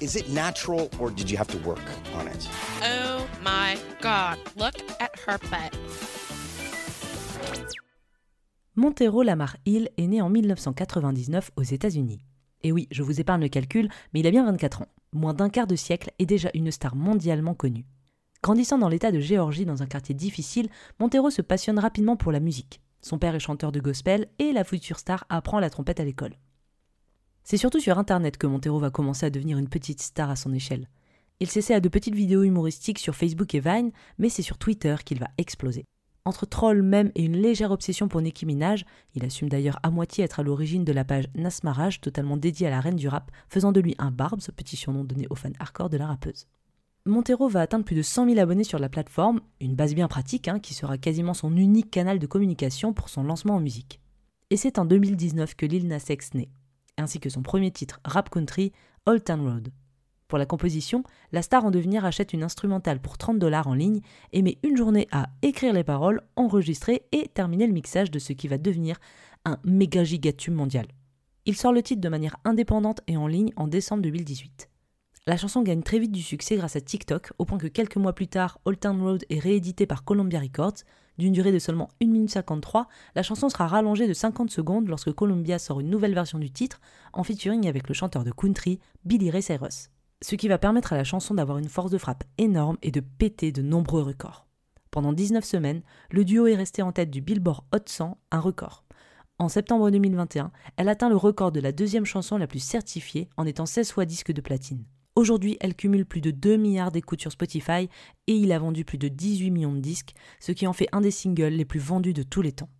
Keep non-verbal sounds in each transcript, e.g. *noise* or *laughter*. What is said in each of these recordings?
Is it natural or did you have to work on it? Oh my god, look at her butt. Montero Lamar Hill est né en 1999 aux États-Unis. Et oui, je vous épargne le calcul, mais il a bien 24 ans, moins d'un quart de siècle et déjà une star mondialement connue. Grandissant dans l'état de Géorgie dans un quartier difficile, Montero se passionne rapidement pour la musique. Son père est chanteur de gospel et la future star apprend la trompette à l'école. C'est surtout sur Internet que Montero va commencer à devenir une petite star à son échelle. Il s'essaie à de petites vidéos humoristiques sur Facebook et Vine, mais c'est sur Twitter qu'il va exploser. Entre trolls, mèmes et une légère obsession pour Nicki Minaj, il assume d'ailleurs à moitié être à l'origine de la page Nasmaraj, totalement dédiée à la reine du rap, faisant de lui un Barbs, petit surnom donné aux fans hardcore de la rappeuse. Montero va atteindre plus de 100 000 abonnés sur la plateforme, une base bien pratique hein, qui sera quasiment son unique canal de communication pour son lancement en musique. Et c'est en 2019 que Lil Nas naît, ainsi que son premier titre rap country, Old Town Road. Pour la composition, la star en devenir achète une instrumentale pour 30 dollars en ligne et met une journée à écrire les paroles, enregistrer et terminer le mixage de ce qui va devenir un méga gigatube mondial. Il sort le titre de manière indépendante et en ligne en décembre 2018. La chanson gagne très vite du succès grâce à TikTok, au point que quelques mois plus tard, Old Town Road est réédité par Columbia Records. D'une durée de seulement 1 minute 53, la chanson sera rallongée de 50 secondes lorsque Columbia sort une nouvelle version du titre en featuring avec le chanteur de country Billy Ray Cyrus. Ce qui va permettre à la chanson d'avoir une force de frappe énorme et de péter de nombreux records. Pendant 19 semaines, le duo est resté en tête du Billboard Hot 100, un record. En septembre 2021, elle atteint le record de la deuxième chanson la plus certifiée en étant 16 fois disque de platine. Aujourd'hui, elle cumule plus de 2 milliards d'écoutes sur Spotify et il a vendu plus de 18 millions de disques, ce qui en fait un des singles les plus vendus de tous les temps.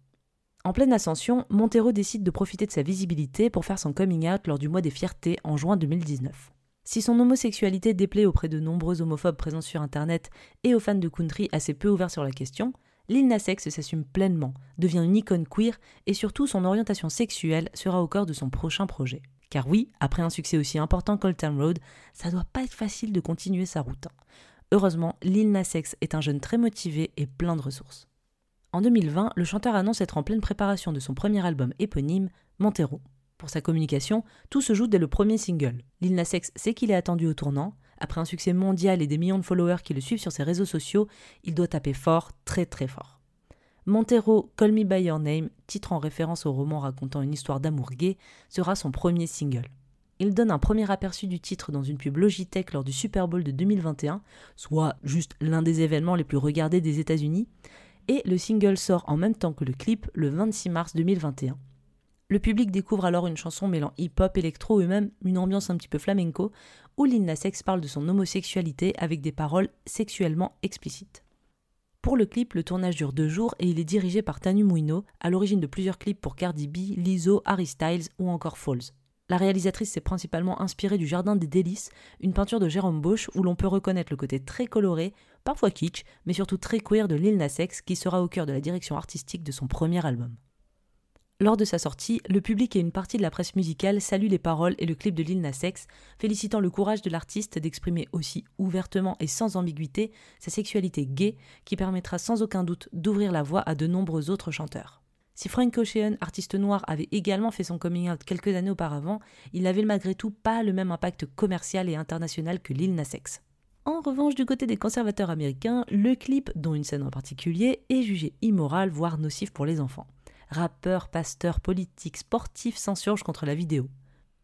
En pleine ascension, Montero décide de profiter de sa visibilité pour faire son coming out lors du mois des fiertés en juin 2019. Si son homosexualité déplaît auprès de nombreux homophobes présents sur Internet et aux fans de country assez peu ouverts sur la question, Lil Nas s'assume pleinement, devient une icône queer et surtout son orientation sexuelle sera au cœur de son prochain projet. Car oui, après un succès aussi important qu'Old Road, ça doit pas être facile de continuer sa route. hein. Heureusement, Lil Nas est un jeune très motivé et plein de ressources. En 2020, le chanteur annonce être en pleine préparation de son premier album éponyme, Montero. Pour sa communication, tout se joue dès le premier single. Lil Nas sait qu'il est attendu au tournant. Après un succès mondial et des millions de followers qui le suivent sur ses réseaux sociaux, il doit taper fort, très très fort. Montero, Call Me By Your Name, titre en référence au roman racontant une histoire d'amour gay, sera son premier single. Il donne un premier aperçu du titre dans une pub Logitech lors du Super Bowl de 2021, soit juste l'un des événements les plus regardés des États-Unis, et le single sort en même temps que le clip le 26 mars 2021. Le public découvre alors une chanson mêlant hip-hop, électro et même une ambiance un petit peu flamenco, où Lil Nas parle de son homosexualité avec des paroles sexuellement explicites. Pour le clip, le tournage dure deux jours et il est dirigé par Tanu Mouino, à l'origine de plusieurs clips pour Cardi B, Lizzo, Harry Styles ou encore Falls. La réalisatrice s'est principalement inspirée du Jardin des Délices, une peinture de Jérôme Bosch où l'on peut reconnaître le côté très coloré, parfois kitsch, mais surtout très queer de Lil Nas qui sera au cœur de la direction artistique de son premier album. Lors de sa sortie, le public et une partie de la presse musicale saluent les paroles et le clip de Lil Nas félicitant le courage de l'artiste d'exprimer aussi ouvertement et sans ambiguïté sa sexualité gay qui permettra sans aucun doute d'ouvrir la voie à de nombreux autres chanteurs. Si Frank Ocean, artiste noir, avait également fait son coming out quelques années auparavant, il n'avait malgré tout pas le même impact commercial et international que Lil Nas. En revanche, du côté des conservateurs américains, le clip, dont une scène en particulier, est jugé immoral, voire nocif pour les enfants. Rappeurs, pasteurs, politiques, sportifs s'insurgent contre la vidéo.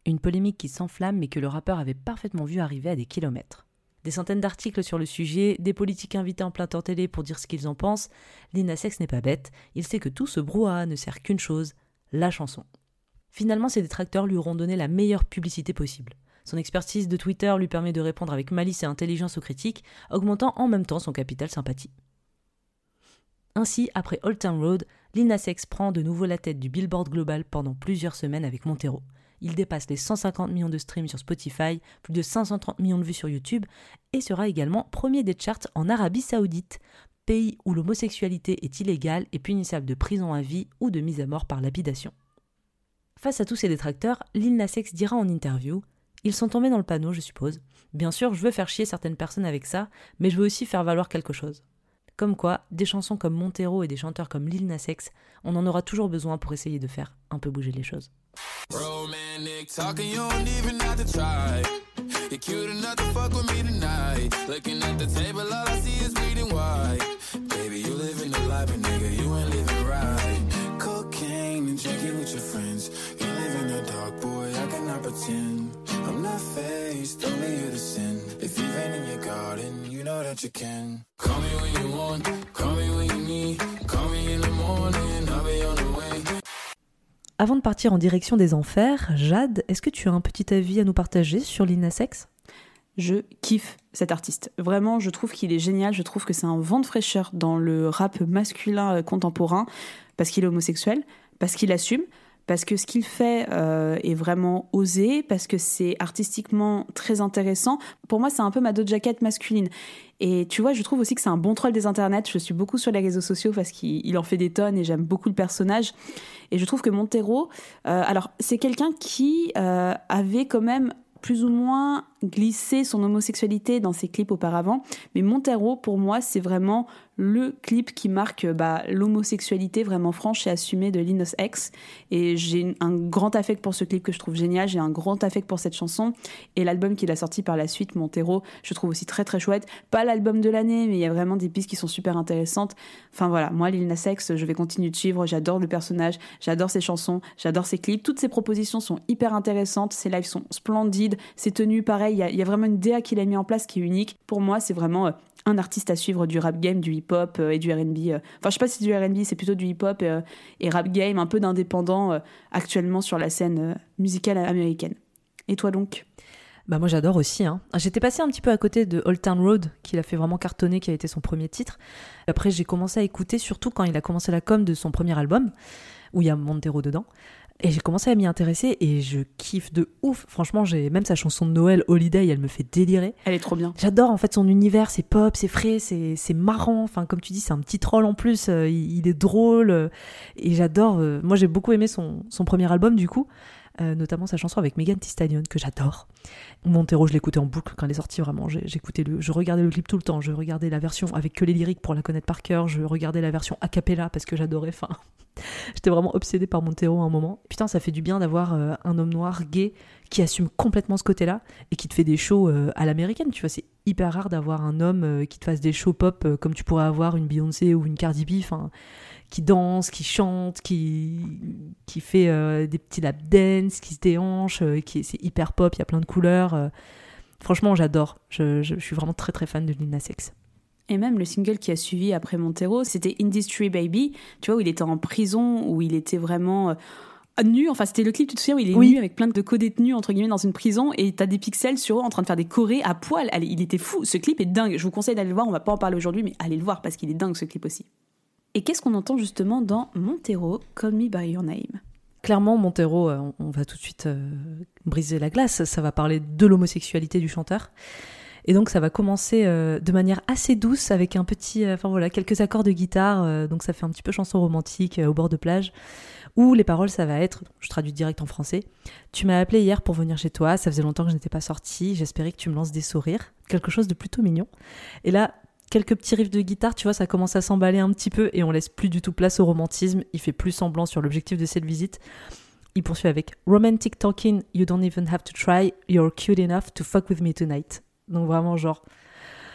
Une polémique qui s'enflamme mais que le rappeur avait parfaitement vu arriver à des kilomètres. Des centaines d'articles sur le sujet, des politiques invités en plein temps télé pour dire ce qu'ils en pensent, Lina Sex n'est pas bête, il sait que tout ce brouhaha ne sert qu'une chose, la chanson. Finalement, ses détracteurs lui auront donné la meilleure publicité possible. Son expertise de Twitter lui permet de répondre avec malice et intelligence aux critiques, augmentant en même temps son capital sympathie. Ainsi, après Old Town Road, Lil Nas prend de nouveau la tête du Billboard Global pendant plusieurs semaines avec Montero. Il dépasse les 150 millions de streams sur Spotify, plus de 530 millions de vues sur YouTube, et sera également premier des charts en Arabie Saoudite, pays où l'homosexualité est illégale et punissable de prison à vie ou de mise à mort par lapidation. Face à tous ces détracteurs, Lil Nas dira en interview Ils sont tombés dans le panneau, je suppose. Bien sûr, je veux faire chier certaines personnes avec ça, mais je veux aussi faire valoir quelque chose. Comme quoi, des chansons comme Montero et des chanteurs comme Lil Nas on en aura toujours besoin pour essayer de faire un peu bouger les choses. Avant de partir en direction des enfers, Jade, est-ce que tu as un petit avis à nous partager sur Lil Nas X je kiffe cet artiste. Vraiment, je trouve qu'il est génial. Je trouve que c'est un vent de fraîcheur dans le rap masculin euh, contemporain parce qu'il est homosexuel, parce qu'il assume, parce que ce qu'il fait euh, est vraiment osé, parce que c'est artistiquement très intéressant. Pour moi, c'est un peu ma dos jacket masculine. Et tu vois, je trouve aussi que c'est un bon troll des internets. Je suis beaucoup sur les réseaux sociaux parce qu'il en fait des tonnes et j'aime beaucoup le personnage. Et je trouve que Montero, euh, alors c'est quelqu'un qui euh, avait quand même plus ou moins glissé son homosexualité dans ses clips auparavant. Mais Montero, pour moi, c'est vraiment le clip qui marque bah, l'homosexualité vraiment franche et assumée de Linus X. Et j'ai un grand affect pour ce clip que je trouve génial. J'ai un grand affect pour cette chanson. Et l'album qu'il a sorti par la suite, Montero, je trouve aussi très très chouette. Pas l'album de l'année, mais il y a vraiment des pistes qui sont super intéressantes. Enfin voilà, moi, Lil Nas X, je vais continuer de suivre. J'adore le personnage, j'adore ses chansons, j'adore ses clips. Toutes ses propositions sont hyper intéressantes. Ses lives sont splendides. Ses tenues, pareil, il y, y a vraiment une DA qu'il a mis en place qui est unique. Pour moi, c'est vraiment euh, un artiste à suivre du rap game, du hip-hop euh, et du R&B. euh. Enfin, je sais pas si c'est du R&B, c'est plutôt du hip-hop euh, et rap game, un peu d'indépendant actuellement sur la scène musicale américaine. Et toi donc? Bah moi j'adore aussi. Hein. J'étais passé un petit peu à côté de Old Town Road, qu'il a fait vraiment cartonner, qui a été son premier titre. Après j'ai commencé à écouter, surtout quand il a commencé la com de son premier album, où il y a Montero dedans. Et j'ai commencé à m'y intéresser et je kiffe de ouf. Franchement, j'ai même sa chanson de Noël, Holiday, elle me fait délirer. Elle est trop bien. J'adore en fait son univers, c'est pop, c'est frais, c'est marrant. Enfin, comme tu dis, c'est un petit troll en plus. euh, il, il est drôle euh, et j'adore. euh, moi, j'ai beaucoup aimé son, son premier album du coup, euh, notamment sa chanson avec Megan Thee que j'adore. Montero, je l'écoutais en boucle quand elle est sortie vraiment. J'écoutais le, je regardais le clip tout le temps. Je regardais la version avec que les lyriques pour la connaître par cœur. Je regardais la version a cappella parce que j'adorais. Enfin, *laughs* j'étais vraiment obsédée par Montero à un moment. Putain, ça fait du bien d'avoir euh, un homme noir gay qui assume complètement ce côté-là et qui te fait des shows euh, à l'américaine. Tu vois, c'est hyper rare d'avoir un homme euh, qui te fasse des shows pop euh, comme tu pourrais avoir une Beyoncé ou une Cardi B. Enfin, qui danse, qui chante, qui, qui fait des petits lap dance, qui se déhanche, euh, qui c'est hyper pop, il y a plein de couleurs. franchement, j'adore. Je, suis vraiment très très fan de Lil Nas X. Et même le single qui a suivi après Montero, c'était Industry Baby, tu vois, où il était en prison, où il était vraiment nu. Enfin, c'était le clip, tu te souviens, où il est Oui. nu avec plein de co-détenus, entre guillemets, dans une prison, et t'as des pixels sur eux en train de faire des chorés à poil. Allez, il était fou. Ce clip est dingue. Je vous conseille d'aller le voir. On va pas en parler aujourd'hui, mais allez le voir parce qu'il est dingue, ce clip aussi. Et qu'est-ce qu'on entend justement dans Montero, Call Me By Your Name? Clairement, Montero, euh, on, on va tout de suite euh, briser la glace. Ça va parler de l'homosexualité du chanteur. Et donc ça va commencer euh, de manière assez douce avec un petit, euh, enfin voilà, quelques accords de guitare. euh, donc ça fait un petit peu chanson romantique euh, au bord de plage. Où les paroles, ça va être, je traduis direct en français. Tu m'as appelé hier pour venir chez toi. Ça faisait longtemps que je n'étais pas sortie. J'espérais que tu me lances des sourires, quelque chose de plutôt mignon. Et là, quelques petits riffs de guitare, tu vois, ça commence à s'emballer un petit peu et on laisse plus du tout place au romantisme. Il fait plus semblant sur l'objectif de cette visite. Il poursuit avec Romantic talking, you don't even have to try, you're cute enough to fuck with me tonight. Donc vraiment, genre,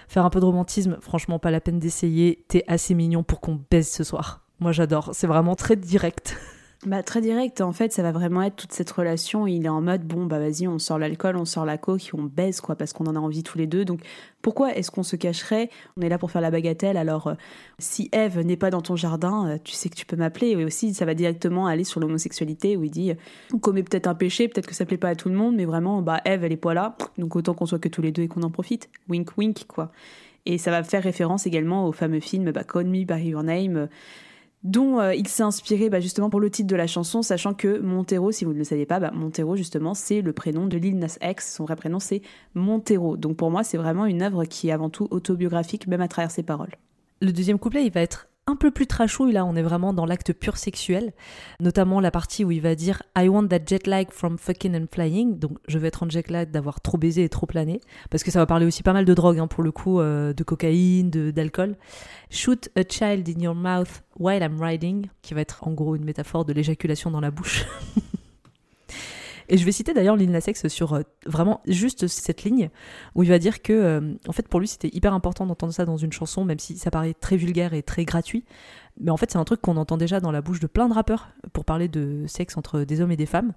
faire un peu de romantisme, franchement, pas la peine d'essayer. T'es assez mignon pour qu'on baise ce soir. Moi, j'adore. C'est vraiment très direct. *laughs* Bah, très direct, en fait, ça va vraiment être toute cette relation. Il est en mode, bon, bah vas-y, on sort l'alcool, on sort la coke, on baise, quoi, parce qu'on en a envie tous les deux. Donc, pourquoi est-ce qu'on se cacherait? On est là pour faire la bagatelle, alors euh, si Eve n'est pas dans ton jardin, euh, tu sais que tu peux m'appeler. Et aussi, ça va directement aller sur l'homosexualité, où il dit, euh, on commet peut-être un péché, peut-être que ça plaît pas à tout le monde, mais vraiment, bah Eve, elle est pas là, donc autant qu'on soit que tous les deux et qu'on en profite. Wink, wink, quoi. Et ça va faire référence également au fameux film bah, Call Me By Your Name, dont euh, il s'est inspiré bah, justement pour le titre de la chanson, sachant que Montero, si vous ne le saviez pas, bah, Montero justement c'est le prénom de Lil Nas X, son vrai prénom c'est Montero. Donc pour moi c'est vraiment une œuvre qui est avant tout autobiographique, même à travers ses paroles. Le deuxième couplet, il va être un peu plus trashouille, là on est vraiment dans l'acte pur sexuel, notamment la partie où il va dire I want that jet lag from fucking and flying, donc je vais être en jet lag d'avoir trop baisé et trop plané, parce que ça va parler aussi pas mal de drogue hein, pour le coup, euh, de cocaïne, d'alcool. Shoot a child in your mouth while I'm riding, qui va être en gros une métaphore de l'éjaculation dans la bouche. *laughs* Et je vais citer d'ailleurs Lil Nas X sur euh, vraiment juste cette ligne où il va dire que, euh, en fait, pour lui, c'était hyper important d'entendre ça dans une chanson, même si ça paraît très vulgaire et très gratuit. Mais en fait, c'est un truc qu'on entend déjà dans la bouche de plein de rappeurs pour parler de sexe entre des hommes et des femmes.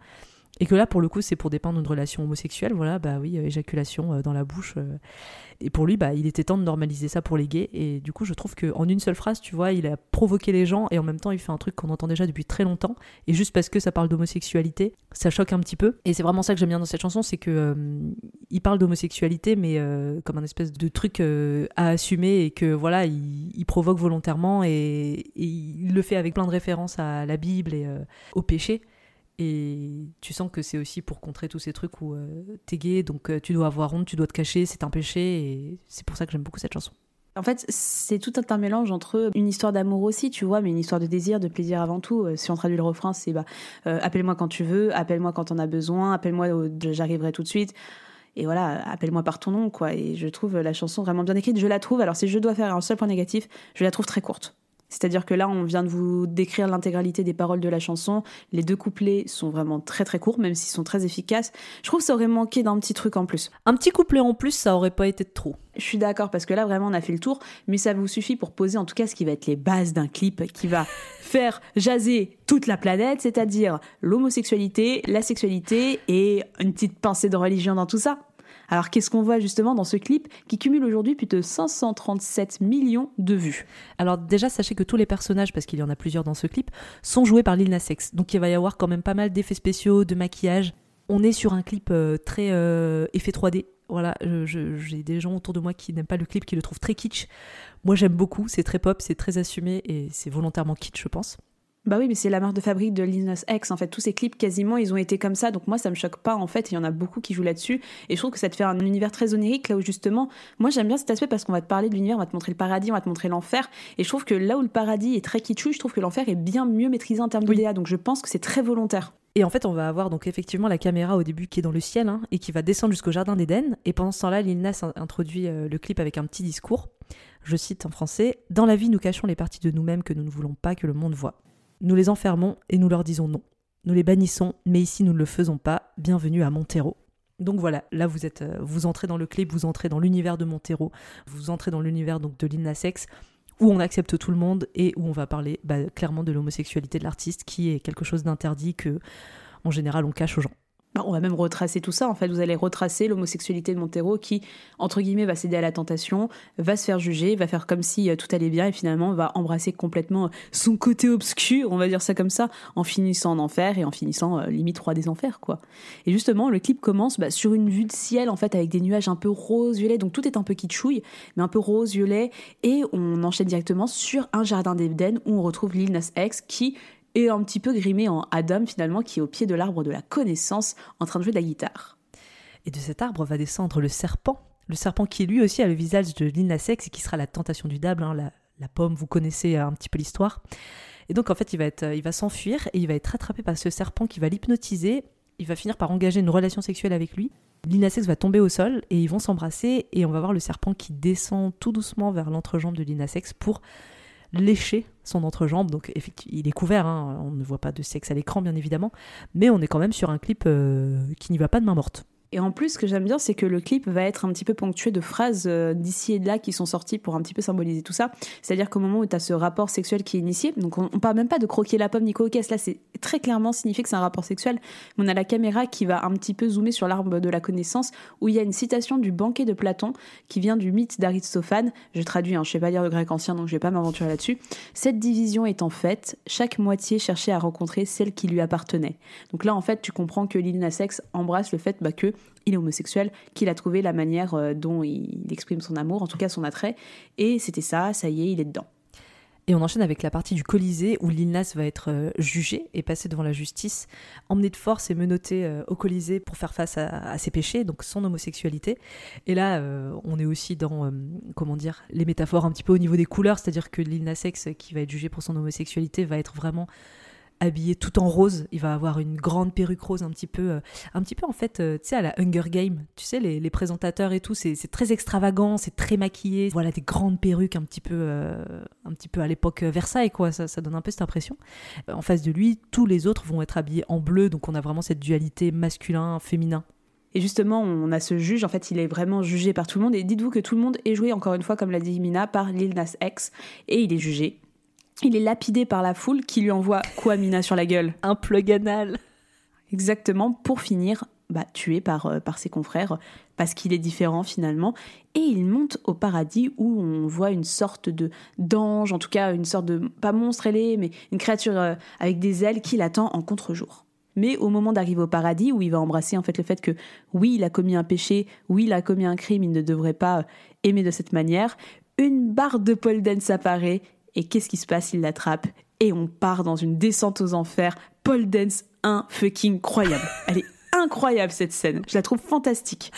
Et que là, pour le coup, c'est pour dépeindre une relation homosexuelle. Voilà, bah oui, euh, éjaculation euh, dans la bouche. Euh. Et pour lui, bah, il était temps de normaliser ça pour les gays. Et du coup, je trouve qu'en une seule phrase, tu vois, il a provoqué les gens et en même temps, il fait un truc qu'on entend déjà depuis très longtemps. Et juste parce que ça parle d'homosexualité, ça choque un petit peu. Et c'est vraiment ça que j'aime bien dans cette chanson, c'est que il parle d'homosexualité, mais comme un espèce de truc à assumer et que voilà, il, provoque volontairement et, et, il le fait avec plein de références à la Bible et au péché. Et tu sens que c'est aussi pour contrer tous ces trucs où euh, t'es gay, donc euh, tu dois avoir honte, tu dois te cacher, c'est un péché, et c'est pour ça que j'aime beaucoup cette chanson. En fait, c'est tout un mélange entre une histoire d'amour aussi, tu vois, mais une histoire de désir, de plaisir avant tout. Euh, si on traduit le refrain, c'est bah, appelle-moi quand tu veux, appelle-moi quand on a besoin, appelle-moi, j'arriverai tout de suite. Et voilà, appelle-moi par ton nom, quoi. Et je trouve la chanson vraiment bien écrite. Je la trouve, alors si je dois faire un seul point négatif, je la trouve très courte. C'est-à-dire que là, on vient de vous décrire l'intégralité des paroles de la chanson. Les deux couplets sont vraiment très très courts, même s'ils sont très efficaces. Je trouve que ça aurait manqué d'un petit truc en plus. Un petit couplet en plus, ça aurait pas été de trop. Je suis d'accord, parce que là, vraiment, on a fait le tour, mais ça vous suffit pour poser en tout cas ce qui va être les bases d'un clip qui va *laughs* faire jaser toute la planète, c'est-à-dire l'homosexualité, la sexualité et une petite pincée de religion dans tout ça. Alors qu'est-ce qu'on voit justement dans ce clip qui cumule aujourd'hui plus de 537 millions de vues? Alors déjà, sachez que tous les personnages, parce qu'il y en a plusieurs dans ce clip, sont joués par Lil Nas X. Donc il va y avoir quand même pas mal d'effets spéciaux, de maquillage. On est sur un clip euh, très euh, effet 3D. Voilà, j'ai des gens autour de moi qui n'aiment pas le clip, qui le trouvent très kitsch. Moi j'aime beaucoup, c'est très pop, c'est très assumé et c'est volontairement kitsch, je pense. Bah oui, mais c'est la marque de fabrique de Lil Nas X. En fait, tous ces clips, quasiment, ils ont été comme ça. Donc moi, ça me choque pas, en fait. Il y en a beaucoup qui jouent là-dessus. Et je trouve que ça te fait un univers très onirique, là où justement, moi, j'aime bien cet aspect parce qu'on va te parler de l'univers, on va te montrer le paradis, on va te montrer l'enfer. Et je trouve que là où le paradis est très kitschou, je trouve que l'enfer est bien mieux maîtrisé en termes d'idéa. Donc je pense que c'est très volontaire. Et en fait, on va avoir donc effectivement la caméra au début qui est dans le ciel hein, et qui va descendre jusqu'au jardin d'Éden. Et pendant ce temps-là, Lil Nas introduit euh, le clip avec un petit discours. Je cite en français Dans la vie, nous cachons les parties de nous-mêmes que nous ne voulons pas que le monde voit. Nous les enfermons et nous leur disons non. Nous les bannissons, mais ici nous ne le faisons pas. Bienvenue à Montero. Donc voilà, là vous êtes, euh, vous entrez dans le clip, vous entrez dans l'univers de Montero, vous entrez dans l'univers donc de Lina Sex, où on accepte tout le monde et où on va parler bah, clairement de l'homosexualité de l'artiste, qui est quelque chose d'interdit que, en général, on cache aux gens. Bah, on va même retracer tout ça. En fait, vous allez retracer l'homosexualité de Montero qui, entre guillemets, va céder à la tentation, va se faire juger, va faire comme si euh, tout allait bien et finalement va embrasser complètement son côté obscur, on va dire ça comme ça, en finissant en enfer et en finissant euh, limite roi des enfers, quoi. Et justement, le clip commence bah, sur une vue de ciel, en fait, avec des nuages un peu rose-violet, donc tout est un peu kitschouille, mais un peu rose-violet, et on enchaîne directement sur un jardin d'Eden où on retrouve Lil Nas X qui et un petit peu grimé en Adam finalement qui est au pied de l'arbre de la connaissance en train de jouer de la guitare. Et de cet arbre va descendre le serpent, le serpent qui lui aussi a le visage de Lil Sex et qui sera la tentation du diable, hein, la, pomme, vous connaissez un petit peu l'histoire. Et donc en fait il va, être, il va s'enfuir et il va être attrapé par ce serpent qui va l'hypnotiser, il va finir par engager une relation sexuelle avec lui. Lil Sex va tomber au sol et ils vont s'embrasser et on va voir le serpent qui descend tout doucement vers l'entrejambe de Lil Sex pour lécher son entrejambe. Donc effectivement, il est couvert, hein. on ne voit pas de sexe à l'écran bien évidemment, mais on est quand même sur un clip euh, qui n'y va pas de main morte. Et en plus, ce que j'aime bien, c'est que le clip va être un petit peu ponctué de phrases euh, d'ici et de là qui sont sorties pour un petit peu symboliser tout ça. C'est-à-dire qu'au moment où tu as ce rapport sexuel qui est initié, donc on, parle même pas de croquer la pomme ni coquesse, là c'est très clairement signifié que c'est un rapport sexuel. On a la caméra qui va un petit peu zoomer sur l'arbre de la connaissance où il y a une citation du banquet de Platon qui vient du mythe d'Aristophane. Je traduis, hein, je sais pas lire le grec ancien donc je vais pas m'aventurer là-dessus. Cette division étant faite, chaque moitié cherchait à rencontrer celle qui lui appartenait. Donc là en fait tu comprends que Lil Nas embrasse le fait bah, que il est homosexuel, qu'il a trouvé la manière euh, dont il exprime son amour, en tout cas son attrait, et c'était ça, ça y est, il est dedans. Et on enchaîne avec la partie du Colisée où Lil va être euh, jugé et passé devant la justice, emmené de force et menotté euh, au Colisée pour faire face à, ses péchés, donc son homosexualité. Et là, on est aussi dans, comment dire, les métaphores un petit peu au niveau des couleurs, c'est-à-dire que Lil Nas qui va être jugé pour son homosexualité, va être vraiment habillé tout en rose. Il va avoir une grande perruque rose, un petit peu, euh, un petit peu en fait, euh, tu sais, à la Hunger Game. Tu sais, les, présentateurs et tout, c'est très extravagant, c'est très maquillé. Voilà, des grandes perruques, un petit peu, euh, un petit peu à l'époque Versailles, quoi. Ça, ça, donne un peu cette impression. En face de lui, tous les autres vont être habillés en bleu, donc on a vraiment cette dualité masculin-féminin. Et justement, on a ce juge, en fait, il est vraiment jugé par tout le monde. Et dites-vous que tout le monde est joué, encore une fois, comme l'a dit Mina, par Lil Nas X. Et il est jugé il est lapidé par la foule qui lui envoie Kwamina sur la gueule. Un plug anal. Exactement, pour finir bah, tué par, euh, par ses confrères parce qu'il est différent finalement. Et il monte au paradis où on voit une sorte de d'ange, en tout cas une sorte de, pas monstre ailé, mais une créature euh, avec des ailes qui l'attend en contre-jour. Mais au moment d'arriver au paradis, où il va embrasser en fait le fait que oui, il a commis un péché, oui, il a commis un crime, il ne devrait pas euh, aimer de cette manière, une barre de pole dance apparaît et qu'est-ce qui se passe? Il l'attrape et on part dans une descente aux enfers. Paul Dance, un fucking incroyable. *laughs* Elle est incroyable cette scène. Je la trouve fantastique.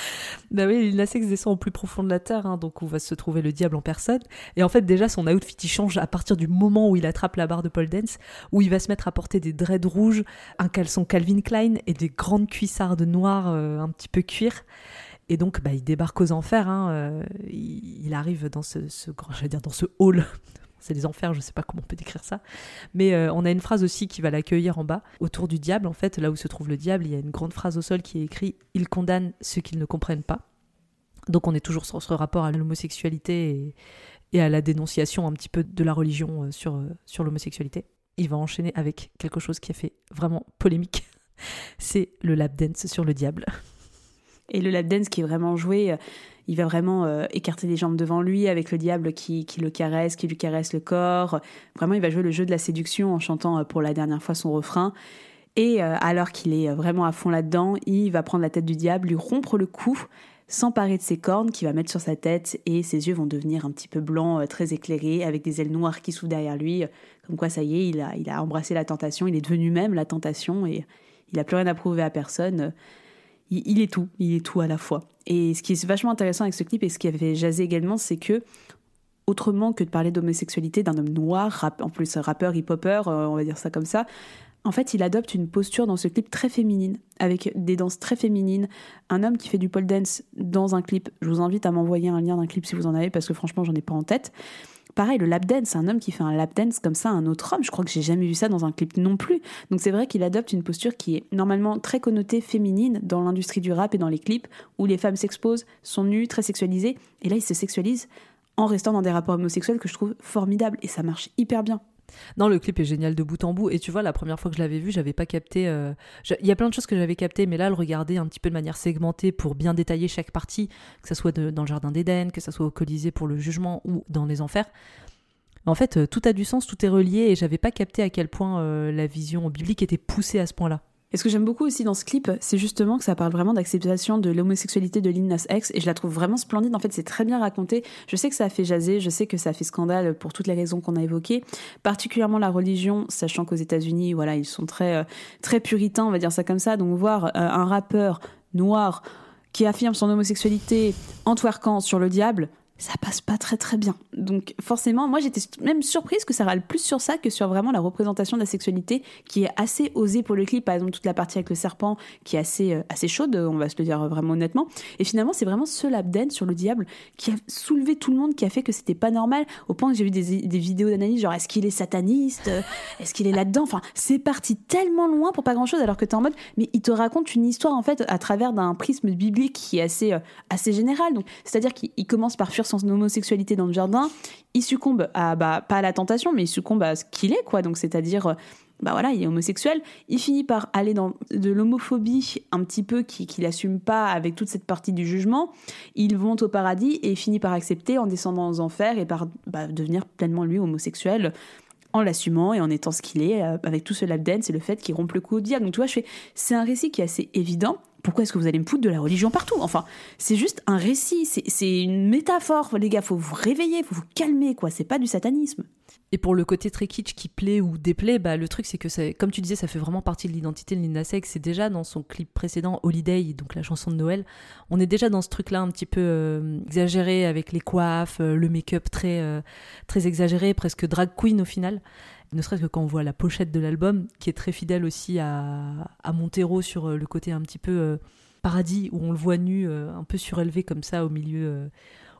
Bah oui, la sexe descend au plus profond de la terre, hein, donc on va se trouver le diable en personne. Et en fait, déjà, son outfit il change à partir du moment où il attrape la barre de Paul Dance, où il va se mettre à porter des dreads rouges, un caleçon Calvin Klein et des grandes cuissardes noires euh, un petit peu cuir. Et donc, bah, il débarque aux enfers. Hein, euh, il, arrive dans ce, ce grand, dire dans ce hall c'est les enfers, je sais pas comment on peut décrire ça. Mais euh, on a une phrase aussi qui va l'accueillir en bas, autour du diable, en fait, là où se trouve le diable, il y a une grande phrase au sol qui est écrite Il condamne ceux qu'ils ne comprennent pas. Donc on est toujours sur ce rapport à l'homosexualité et, à la dénonciation un petit peu de la religion euh, sur, euh, sur l'homosexualité. Il va enchaîner avec quelque chose qui a fait vraiment polémique. *laughs* C'est le lap dance sur le diable. Et le lap dance qui est vraiment joué il va vraiment euh, écarter les jambes devant lui avec le diable qui, le caresse, qui lui caresse le corps. Vraiment, il va jouer le jeu de la séduction en chantant euh, pour la dernière fois son refrain. Et euh, alors qu'il est vraiment à fond là-dedans, il va prendre la tête du diable, lui rompre le cou, s'emparer de ses cornes qu'il va mettre sur sa tête et ses yeux vont devenir un petit peu blancs, très éclairés, avec des ailes noires qui s'ouvrent derrière lui. Comme quoi, ça y est, il a, il a embrassé la tentation, il est devenu même la tentation et il n'a plus rien à prouver à personne il, est tout, il est tout à la fois. Et ce qui est vachement intéressant avec ce clip et ce qui avait jasé également, c'est que autrement que de parler d'homosexualité d'un homme noir, en plus rappeur, hip-hopper, euh, on va dire ça comme ça, en fait, il adopte une posture dans ce clip très féminine, avec des danses très féminines. Un homme qui fait du pole dance dans un clip. Je vous invite à m'envoyer un lien d'un clip si vous en avez, parce que franchement, j'en ai pas en tête. Pareil, le lap dance, un homme qui fait un lap dance comme ça un autre homme, je crois que j'ai jamais vu ça dans un clip non plus. Donc c'est vrai qu'il adopte une posture qui est normalement très connotée féminine dans l'industrie du rap et dans les clips, où les femmes s'exposent, sont nues, très sexualisées, et là il se sexualise en restant dans des rapports homosexuels que je trouve formidables, et ça marche hyper bien. Non, le clip est génial de bout en bout. Et tu vois, la première fois que je l'avais vu, j'avais pas capté. Euh, il y a plein de choses que j'avais captées, mais là, le regarder un petit peu de manière segmentée pour bien détailler chaque partie, que ce soit dans le jardin d'Éden, que ce soit au Colisée pour le jugement ou dans les enfers. En fait, euh, tout a du sens, tout est relié, et j'avais pas capté à quel point euh, la vision biblique était poussée à ce point-là. Et ce que j'aime beaucoup aussi dans ce clip, c'est justement que ça parle vraiment d'acceptation de l'homosexualité de Lil Nas X, et je la trouve vraiment splendide. En fait, c'est très bien raconté. Je sais que ça a fait jaser, je sais que ça a fait scandale pour toutes les raisons qu'on a évoquées, particulièrement la religion, sachant qu'aux États-Unis, voilà, ils sont très euh, très puritains, on va dire ça comme ça. Donc voir euh, un rappeur noir qui affirme son homosexualité en twerkant sur le diable, ça passe pas très très bien. Donc forcément, moi j'étais même surprise que ça râle plus sur ça que sur vraiment la représentation de la sexualité qui est assez osée pour le clip. Par exemple, toute la partie avec le serpent qui est assez, euh, assez chaude, on va se le dire vraiment honnêtement. Et finalement, c'est vraiment ce labden sur le diable qui a soulevé tout le monde, qui a fait que c'était pas normal, au point que j'ai vu des, des vidéos d'analyse genre est-ce qu'il est sataniste Est-ce qu'il est là-dedans? Enfin, c'est parti tellement loin pour pas grand-chose alors que tu es en mode, mais il te raconte une histoire en fait à travers d'un prisme biblique qui est assez, euh, assez général. C'est-à-dire qu'il commence par fuir son homosexualité dans le jardin, il succombe à, bah, pas à la tentation, mais il succombe à ce qu'il est, quoi. Donc, c'est-à-dire, euh, bah voilà, il est homosexuel. Il finit par aller dans de l'homophobie un petit peu qu'il qui n'assume pas avec toute cette partie du jugement. Il monte au paradis et finit par accepter en descendant aux enfers et par bah, devenir pleinement lui homosexuel en l'assumant et en étant ce qu'il est, euh, avec tout ce lap dance et le fait qu'il rompe le coup au diable. Donc tu vois, je fais, c'est un récit qui est assez évident, pourquoi est-ce que vous allez me foutre de la religion partout? Enfin, c'est juste un récit, c'est une métaphore, les gars, faut vous réveiller, faut vous calmer, quoi, c'est pas du satanisme. Et pour le côté très kitsch qui plaît ou déplaît, bah, le truc c'est que, ça, comme tu disais, ça fait vraiment partie de l'identité de Lina Sex. C'est déjà dans son clip précédent, Holiday, donc la chanson de Noël. On est déjà dans ce truc-là un petit peu euh, exagéré avec les coiffes, euh, le make-up très, euh, très exagéré, presque drag queen au final. Ne serait-ce que quand on voit la pochette de l'album, qui est très fidèle aussi à, à Montero sur le côté un petit peu paradis, où on le voit nu, un peu surélevé comme ça au milieu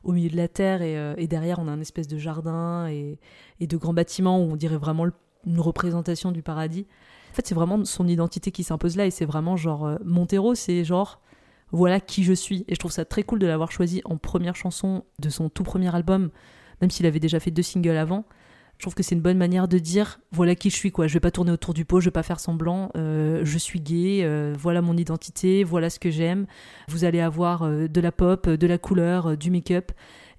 au milieu de la terre euh, et, derrière on a un espèce de jardin et, de grands bâtiments où on dirait vraiment une représentation du paradis. En fait, c'est vraiment son identité qui s'impose là et c'est vraiment genre euh, Montero, c'est genre voilà qui je suis. Et je trouve ça très cool de l'avoir choisi en première chanson de son tout premier album, même s'il avait déjà fait deux singles avant. Je trouve que c'est une bonne manière de dire voilà qui je suis quoi. Je vais pas tourner autour du pot, je vais pas faire semblant. Euh, je suis gay, euh, voilà mon identité, voilà ce que j'aime. Vous allez avoir euh, de la pop, de la couleur, du make-up.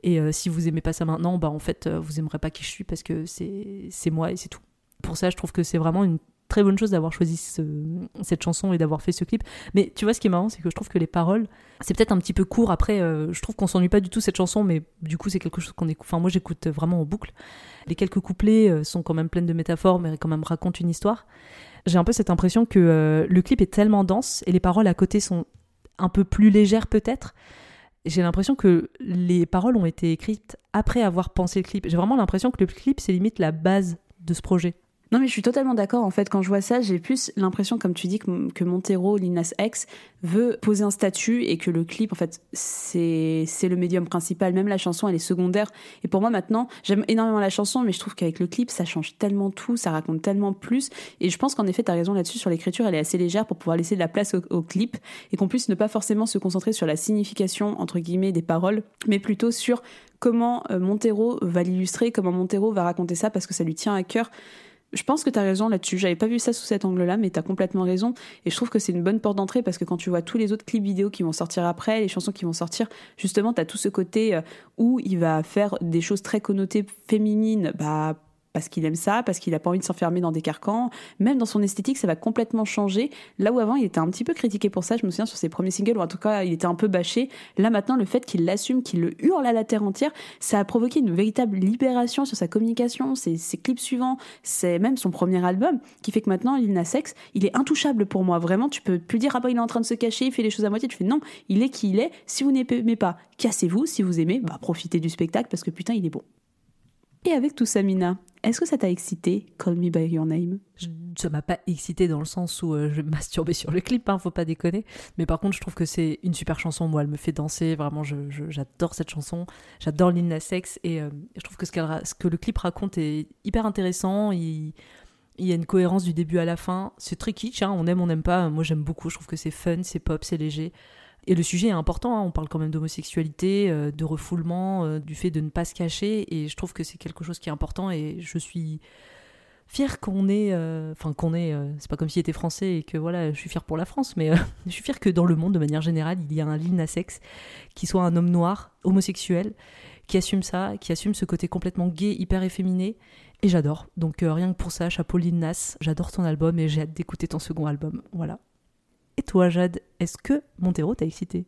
Et si vous aimez pas ça maintenant, bah en fait vous aimerez pas qui je suis parce que c'est c'est moi et c'est tout. Pour ça, je trouve que c'est vraiment une très bonne chose d'avoir choisi cette chanson et d'avoir fait ce clip. Mais tu vois, ce qui est marrant, c'est que je trouve que les paroles, c'est peut-être un petit peu court. Après, je trouve qu'on s'ennuie pas du tout cette chanson, mais du coup, c'est quelque chose qu'on écoute. Enfin, moi, j'écoute vraiment en boucle. Les quelques couplets euh, sont quand même pleins de métaphores, mais quand même racontent une histoire. J'ai un peu cette impression que euh, le clip est tellement dense et les paroles à côté sont un peu plus légères peut-être. J'ai l'impression que les paroles ont été écrites après avoir pensé le clip. J'ai vraiment l'impression que le clip, c'est limite la base de ce projet. Non, mais je suis totalement d'accord. En fait, quand je vois ça, j'ai plus l'impression, comme tu dis, que, Montero, Linas X, veut poser un statut et que le clip, en fait, c'est le médium principal. Même la chanson, elle est secondaire. Et pour moi, maintenant, j'aime énormément la chanson, mais je trouve qu'avec le clip, ça change tellement tout, ça raconte tellement plus. Et je pense qu'en effet, tu as raison là-dessus, sur l'écriture, elle est assez légère pour pouvoir laisser de la place au, clip et qu'on puisse ne pas forcément se concentrer sur la signification, entre guillemets, des paroles, mais plutôt sur comment euh, Montero va l'illustrer, comment Montero va raconter ça parce que ça lui tient à cœur. Je pense que tu as raison là-dessus. J'avais pas vu ça sous cet angle-là, mais tu as complètement raison. Et je trouve que c'est une bonne porte d'entrée parce que quand tu vois tous les autres clips vidéo qui vont sortir après, les chansons qui vont sortir, justement, tu as tout ce côté euh, où il va faire des choses très connotées féminines, bah, parce qu'il aime ça, parce qu'il a pas envie de s'enfermer dans des carcans. Même dans son esthétique, ça va complètement changer. Là où avant, il était un petit peu critiqué pour ça, je me souviens sur ses premiers singles, ou en tout cas, il était un peu bâché. Là maintenant, le fait qu'il l'assume, qu'il le hurle à la terre entière, ça a provoqué une véritable libération sur sa communication, ses, clips suivants, c'est même son premier album, qui fait que maintenant, Lil Nas X, il est intouchable pour moi. Vraiment, tu peux plus dire, ah bah, il est en train de se cacher, il fait les choses à moitié. Tu fais non, il est qui il est. Si vous n'aimez pas, cassez-vous. Si vous aimez, bah, profitez du spectacle parce que putain, il est bon. Et avec tout ça, Mina, est-ce que ça t'a excité, Call Me By Your Name? Ça m'a pas excité dans le sens où euh, je *laughs* masturbais sur le clip, hein, faut pas déconner. Mais par contre, je trouve que c'est une super chanson. Moi, elle me fait danser. Vraiment, j'adore cette chanson. J'adore Lil Nas X. Et euh, je trouve que ce, ce, que le clip raconte est hyper intéressant. Il, il y a une cohérence du début à la fin. C'est très kitsch, hein. on aime, on n'aime pas. Moi, j'aime beaucoup. Je trouve que c'est fun, c'est pop, c'est léger. Et le sujet est important, hein. on parle quand même d'homosexualité, euh, de refoulement, euh, du fait de ne pas se cacher, et je trouve que c'est quelque chose qui est important, et je suis fière qu'on ait, euh, enfin qu'on ait, c'est pas comme s'il était français et que voilà, je suis fière pour la France, mais *laughs* je suis fière que dans le monde, de manière générale, il y a un Lil sexe qui soit un homme noir, homosexuel, qui assume ça, qui assume ce côté complètement gay, hyper efféminé, et j'adore. Donc rien que pour ça, chapeau Lil j'adore ton album et j'ai hâte d'écouter ton second album. Voilà. Et toi, Jade, est-ce que Montero t'a excité?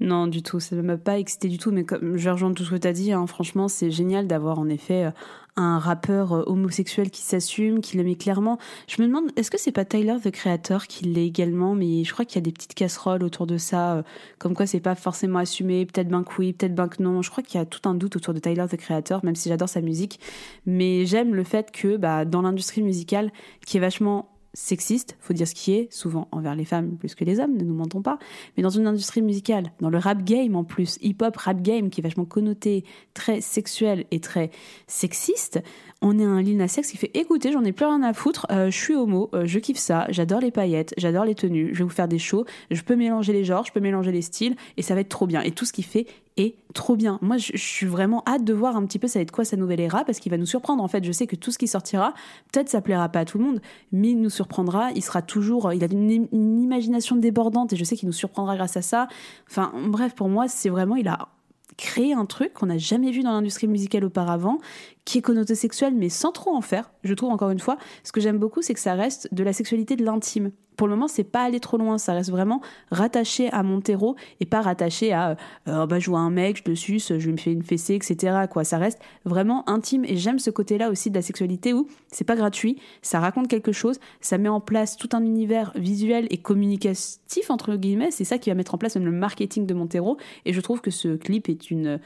Non, du tout, ça ne m'a pas excité du tout, mais comme je rejoins tout ce que tu as dit, hein, franchement, c'est génial d'avoir en effet euh, un rappeur euh, homosexuel qui s'assume, qui le met clairement. Je me demande, est-ce que c'est pas Tyler the Creator qui l'est également, mais je crois qu'il y a des petites casseroles autour de ça, euh, comme quoi c'est pas forcément assumé, peut-être ben que oui, peut-être ben que non. Je crois qu'il y a tout un doute autour de Tyler the Creator, même si j'adore sa musique, mais j'aime le fait que bah, dans l'industrie musicale, qui est vachement sexiste, faut dire ce qui est, souvent envers les femmes plus que les hommes, ne nous mentons pas, mais dans une industrie musicale, dans le rap game en plus, hip-hop rap game qui est vachement connoté, très sexuel et très sexiste, on est un Lil Nas X qui fait écoutez, j'en ai plus rien à foutre, euh, je suis homo, euh, je kiffe ça, j'adore les paillettes, j'adore les tenues, je vais vous faire des shows, je peux mélanger les genres, je peux mélanger les styles et ça va être trop bien. Et tout ce qu'il fait est trop bien. Moi, je, suis vraiment hâte de voir un petit peu ça va être quoi sa nouvelle era parce qu'il va nous surprendre. En fait, je sais que tout ce qui sortira, peut-être ça plaira pas à tout le monde, mais il nous surprendra. Il sera toujours, il a une imagination débordante et je sais qu'il nous surprendra grâce à ça. Enfin, bref, pour moi, c'est vraiment, il a créer un truc qu'on n'a jamais vu dans l'industrie musicale auparavant, qui est connoté sexuel, mais sans trop en faire. Je trouve encore une fois, ce que j'aime beaucoup, c'est que ça reste de la sexualité de l'intime. Pour le moment, c'est pas aller trop loin. Ça reste vraiment rattaché à Montero et pas rattaché à euh, bah, je vois un mec, je le suce, je lui fais une fessée, etc. Quoi. Ça reste vraiment intime et j'aime ce côté-là aussi de la sexualité où c'est pas gratuit, ça raconte quelque chose, ça met en place tout un univers visuel et communicatif, entre guillemets. C'est ça qui va mettre en place même le marketing de Montero. Et je trouve que ce clip est une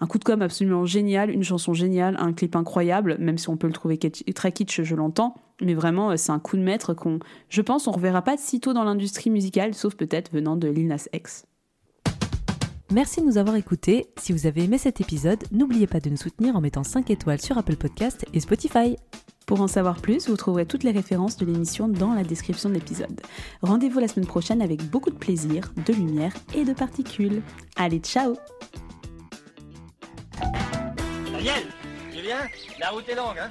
un coup de com absolument génial, une chanson géniale, un clip incroyable, même si on peut le trouver très kitsch, je l'entends. Mais vraiment, euh, c'est un coup de maître qu'on, je pense, on reverra pas sitôt dans l'industrie musicale, sauf peut-être venant de Lil Nas X. Merci de nous avoir écoutés. Si vous avez aimé cet épisode, n'oubliez pas de nous soutenir en mettant 5 étoiles sur Apple Podcast et Spotify. Pour en savoir plus, vous trouverez toutes les références de l'émission dans la description de l'épisode. Rendez-vous la semaine prochaine avec beaucoup de plaisir, de lumière et de particules. Allez, ciao Daniel, tu viens La route est longue, hein?